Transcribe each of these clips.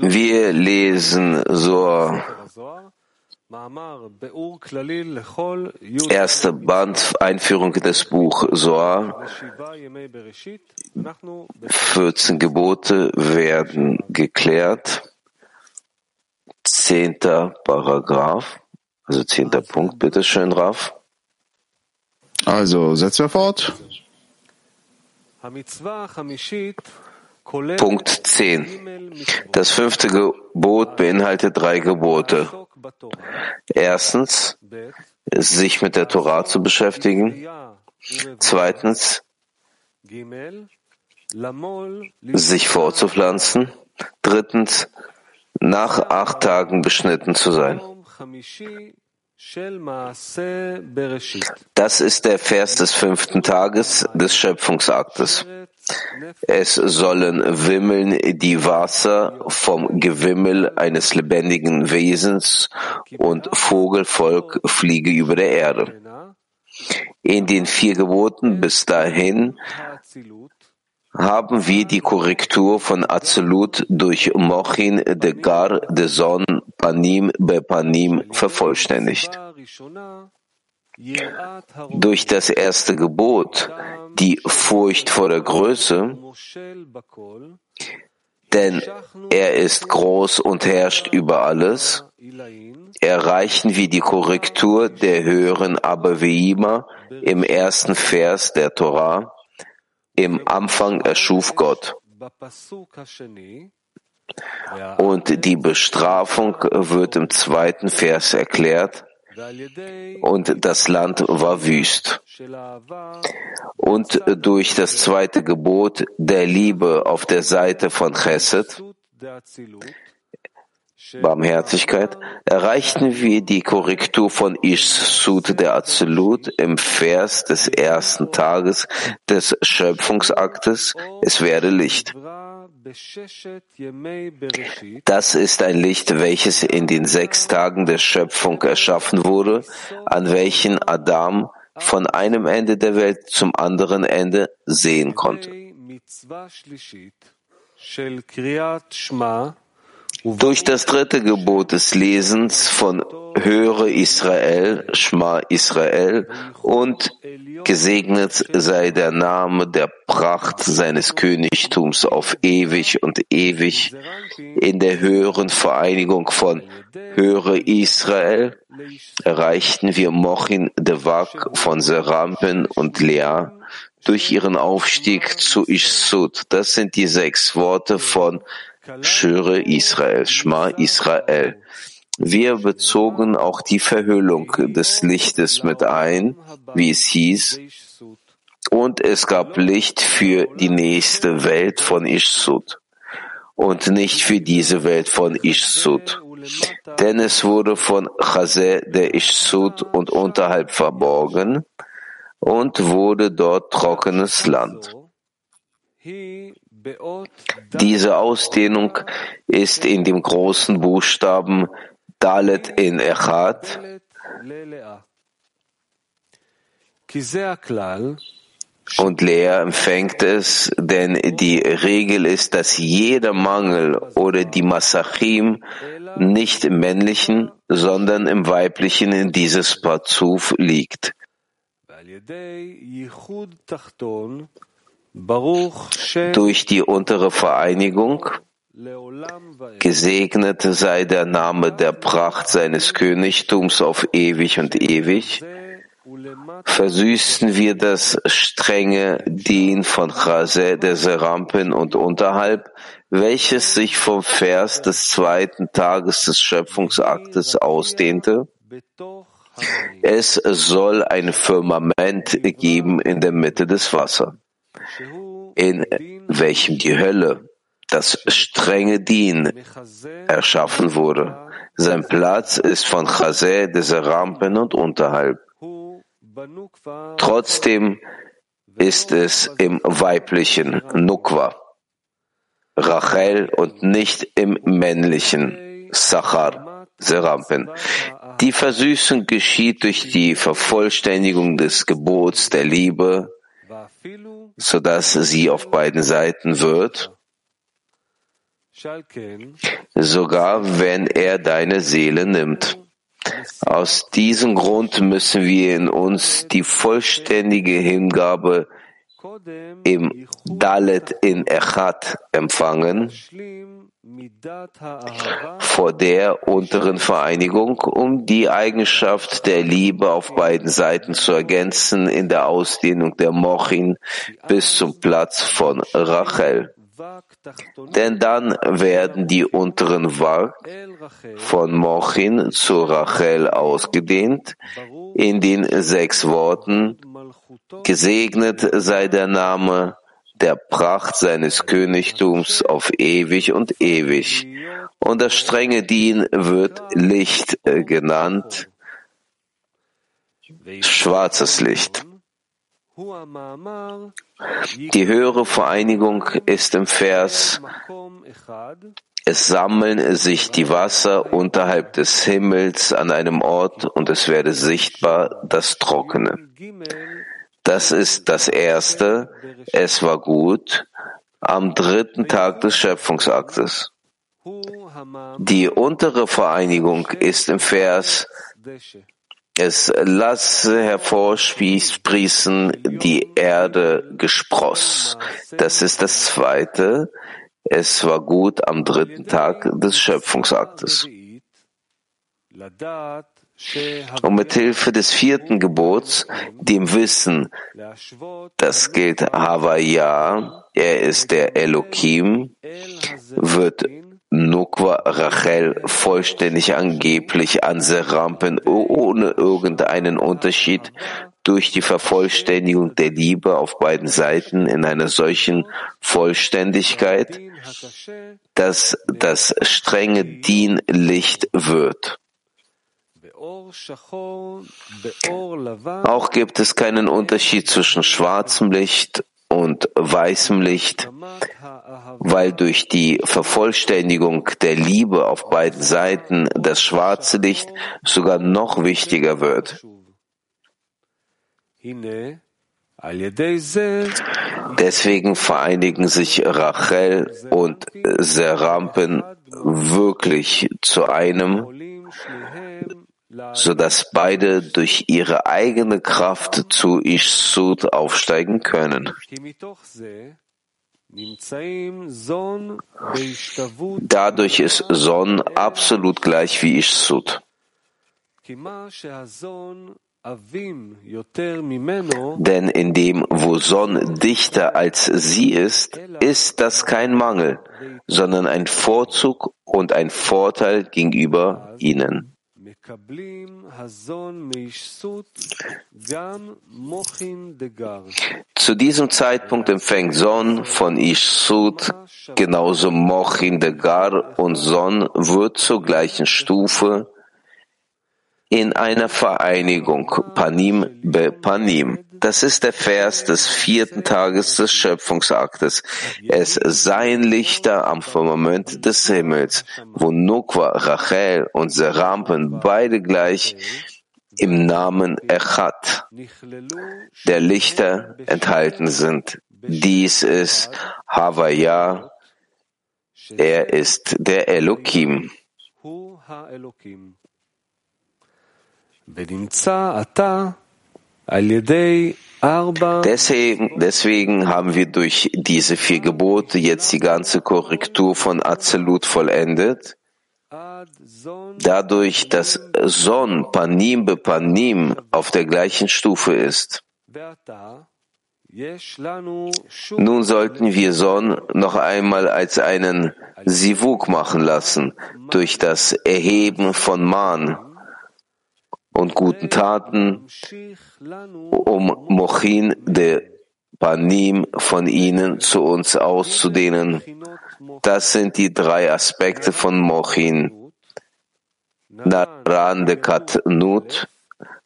Wir lesen Zohar, erster Band, Einführung in das Buch Zohar. 14 Gebote werden geklärt. Zehnter Paragraph, also zehnter Punkt, bitteschön, Raf. Also, setzen wir fort. Punkt 10. Das fünfte Gebot beinhaltet drei Gebote. Erstens, sich mit der Torah zu beschäftigen. Zweitens, sich vorzupflanzen. Drittens, nach acht Tagen beschnitten zu sein. Das ist der Vers des fünften Tages des Schöpfungsaktes. Es sollen wimmeln die Wasser vom Gewimmel eines lebendigen Wesens und Vogelvolk fliege über der Erde. In den vier Geboten bis dahin haben wir die Korrektur von Absolut durch Mochin de Gar de Son Panim be Panim vervollständigt. Durch das erste Gebot, die Furcht vor der Größe, denn er ist groß und herrscht über alles, erreichen wir die Korrektur der höheren Abaveima im ersten Vers der Torah, im Anfang erschuf Gott. Und die Bestrafung wird im zweiten Vers erklärt. Und das Land war wüst. Und durch das zweite Gebot der Liebe auf der Seite von Chesed, Barmherzigkeit, erreichten wir die Korrektur von Ishsud der Azulut im Vers des ersten Tages des Schöpfungsaktes, es werde Licht. Das ist ein Licht, welches in den sechs Tagen der Schöpfung erschaffen wurde, an welchen Adam von einem Ende der Welt zum anderen Ende sehen konnte. Durch das dritte Gebot des Lesens von Höre Israel, Schma Israel und gesegnet sei der Name der Pracht seines Königtums auf ewig und ewig in der höheren Vereinigung von Höre Israel erreichten wir Mochin Devak von Serampen und Lea durch ihren Aufstieg zu Ishsud. Das sind die sechs Worte von Schöre Israel, Schma Israel. Wir bezogen auch die Verhüllung des Lichtes mit ein, wie es hieß, und es gab Licht für die nächste Welt von Ishsud und nicht für diese Welt von Ishsud. Denn es wurde von Chazé der Ishsud und unterhalb verborgen und wurde dort trockenes Land. Diese Ausdehnung ist in dem großen Buchstaben Dalet in Echad und Lea empfängt es, denn die Regel ist, dass jeder Mangel oder die Masachim nicht im männlichen, sondern im weiblichen in dieses Pazuf liegt. Durch die untere Vereinigung Gesegnet sei der Name der Pracht seines Königtums auf ewig und ewig. Versüßen wir das strenge Dien von Chase der Serampen und unterhalb, welches sich vom Vers des zweiten Tages des Schöpfungsaktes ausdehnte. Es soll ein Firmament geben in der Mitte des Wassers, in welchem die Hölle das strenge Dien erschaffen wurde. Sein Platz ist von Chazé, des Rampen und unterhalb. Trotzdem ist es im weiblichen Nukwa, Rachel und nicht im männlichen Sachar, Serampen. Die Versüßung geschieht durch die Vervollständigung des Gebots der Liebe so dass sie auf beiden Seiten wird, sogar wenn er deine Seele nimmt. Aus diesem Grund müssen wir in uns die vollständige Hingabe im Dalet in Echad empfangen, vor der unteren Vereinigung, um die Eigenschaft der Liebe auf beiden Seiten zu ergänzen in der Ausdehnung der Mochin bis zum Platz von Rachel. Denn dann werden die unteren Wag von Mochin zu Rachel ausgedehnt in den sechs Worten Gesegnet sei der Name der Pracht seines Königtums auf ewig und ewig. Und das strenge Dien wird Licht äh, genannt, schwarzes Licht. Die höhere Vereinigung ist im Vers, es sammeln sich die Wasser unterhalb des Himmels an einem Ort und es werde sichtbar das Trockene. Das ist das erste, es war gut, am dritten Tag des Schöpfungsaktes. Die untere Vereinigung ist im Vers, es lasse hervorsprießen die Erde Gespross. Das ist das zweite. Es war gut am dritten Tag des Schöpfungsaktes. Und mit Hilfe des vierten Gebots, dem Wissen, das gilt Havaya, er ist der Elohim, wird Nukwa Rachel vollständig angeblich an Serampen ohne irgendeinen Unterschied durch die Vervollständigung der Liebe auf beiden Seiten in einer solchen Vollständigkeit, dass das strenge Dienlicht wird. Auch gibt es keinen Unterschied zwischen schwarzem Licht und weißem Licht, weil durch die Vervollständigung der Liebe auf beiden Seiten das schwarze Licht sogar noch wichtiger wird. Deswegen vereinigen sich Rachel und Serampen wirklich zu einem, so dass beide durch ihre eigene Kraft zu Ishsud aufsteigen können. Dadurch ist Son absolut gleich wie Ishsud. Denn in dem, wo Son dichter als sie ist, ist das kein Mangel, sondern ein Vorzug und ein Vorteil gegenüber ihnen. Zu diesem Zeitpunkt empfängt Son von Ishsut genauso Mochin Degar und Son wird zur gleichen Stufe in einer Vereinigung, Panim be Panim. Das ist der Vers des vierten Tages des Schöpfungsaktes. Es seien Lichter am Firmament des Himmels, wo Nukwa, Rachel und Serampen beide gleich im Namen Echat der Lichter enthalten sind. Dies ist Havaya, er ist der Elohim. Deswegen, deswegen haben wir durch diese vier Gebote jetzt die ganze Korrektur von Azelut vollendet. Dadurch, dass Son Panim be Panim auf der gleichen Stufe ist. Nun sollten wir Son noch einmal als einen Sivuk machen lassen, durch das Erheben von Man und guten Taten, um Mochin de Panim von ihnen zu uns auszudehnen. Das sind die drei Aspekte von Mochin. Naran de Katnut,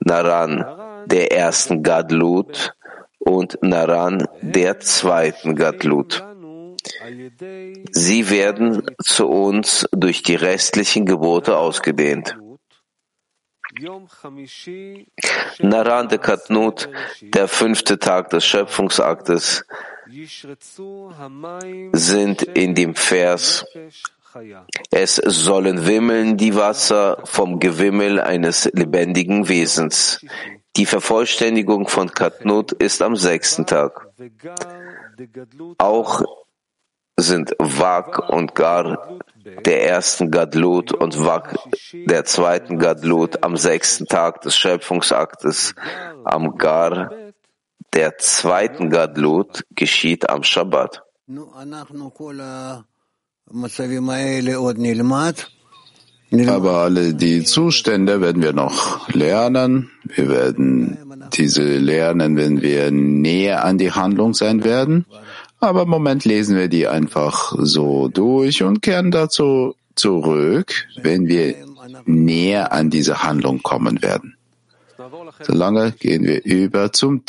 Naran der ersten Gadlut und Naran der zweiten Gadlut. Sie werden zu uns durch die restlichen Gebote ausgedehnt. Naran de Katnut, der fünfte Tag des Schöpfungsaktes, sind in dem Vers es sollen wimmeln die Wasser vom Gewimmel eines lebendigen Wesens. Die Vervollständigung von Katnut ist am sechsten Tag. Auch sind Wak und Gar der ersten Gadlut und Wak der zweiten Gadlut am sechsten Tag des Schöpfungsaktes. Am Gar der zweiten Gadlut geschieht am Shabbat. Aber alle die Zustände werden wir noch lernen. Wir werden diese lernen, wenn wir näher an die Handlung sein werden. Aber im Moment lesen wir die einfach so durch und kehren dazu zurück, wenn wir näher an diese Handlung kommen werden. Solange gehen wir über zum